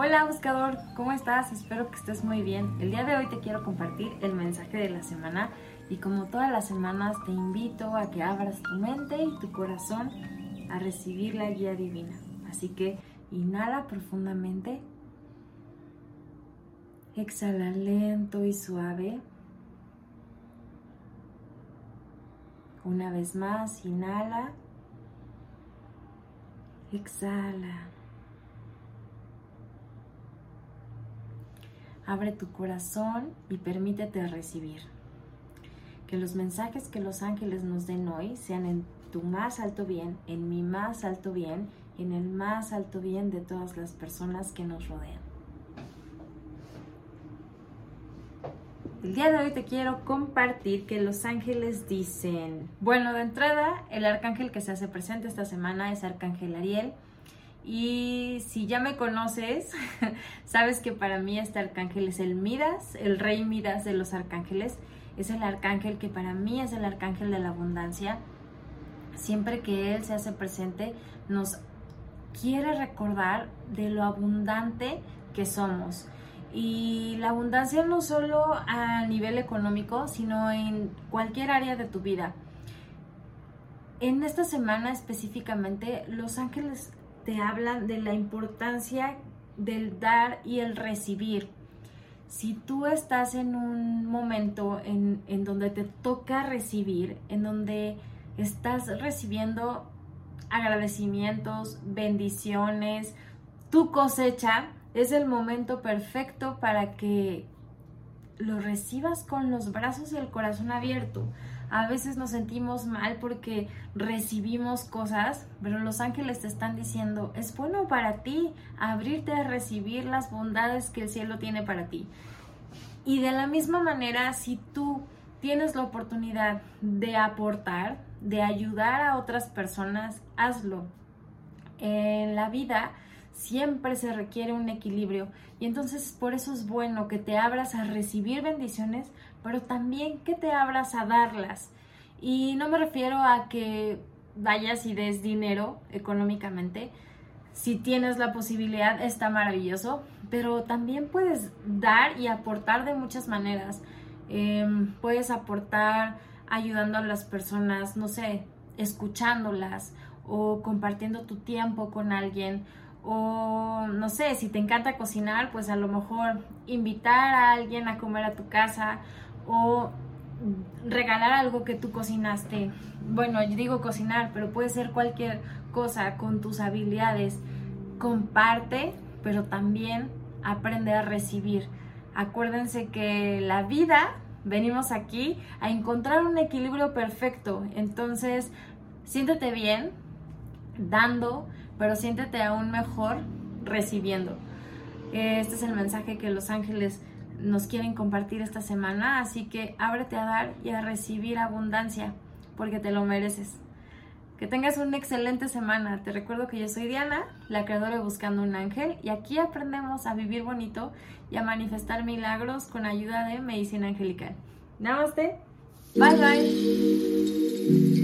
Hola buscador, ¿cómo estás? Espero que estés muy bien. El día de hoy te quiero compartir el mensaje de la semana y como todas las semanas te invito a que abras tu mente y tu corazón a recibir la guía divina. Así que inhala profundamente, exhala lento y suave. Una vez más, inhala, exhala. Abre tu corazón y permítete recibir. Que los mensajes que los ángeles nos den hoy sean en tu más alto bien, en mi más alto bien, en el más alto bien de todas las personas que nos rodean. El día de hoy te quiero compartir que los ángeles dicen, bueno, de entrada, el arcángel que se hace presente esta semana es Arcángel Ariel y si ya me conoces, sabes que para mí este arcángel es el Midas, el rey Midas de los arcángeles. Es el arcángel que para mí es el arcángel de la abundancia. Siempre que él se hace presente, nos quiere recordar de lo abundante que somos. Y la abundancia no solo a nivel económico, sino en cualquier área de tu vida. En esta semana específicamente, los ángeles te hablan de la importancia del dar y el recibir. Si tú estás en un momento en, en donde te toca recibir, en donde estás recibiendo agradecimientos, bendiciones, tu cosecha, es el momento perfecto para que lo recibas con los brazos y el corazón abierto. A veces nos sentimos mal porque recibimos cosas, pero los ángeles te están diciendo, es bueno para ti abrirte a recibir las bondades que el cielo tiene para ti. Y de la misma manera, si tú tienes la oportunidad de aportar, de ayudar a otras personas, hazlo. En la vida siempre se requiere un equilibrio y entonces por eso es bueno que te abras a recibir bendiciones, pero también que te abras a darlas. Y no me refiero a que vayas y des dinero económicamente. Si tienes la posibilidad, está maravilloso, pero también puedes dar y aportar de muchas maneras. Em, puedes aportar ayudando a las personas, no sé, escuchándolas o compartiendo tu tiempo con alguien o no sé, si te encanta cocinar, pues a lo mejor invitar a alguien a comer a tu casa o regalar algo que tú cocinaste. Bueno, yo digo cocinar, pero puede ser cualquier cosa con tus habilidades. Comparte, pero también aprende a recibir. Acuérdense que la vida, venimos aquí a encontrar un equilibrio perfecto. Entonces, siéntete bien dando, pero siéntete aún mejor recibiendo. Este es el mensaje que los ángeles nos quieren compartir esta semana, así que ábrete a dar y a recibir abundancia, porque te lo mereces. Que tengas una excelente semana. Te recuerdo que yo soy Diana, la creadora de Buscando un Ángel, y aquí aprendemos a vivir bonito y a manifestar milagros con ayuda de medicina angelical. Namaste. Bye bye.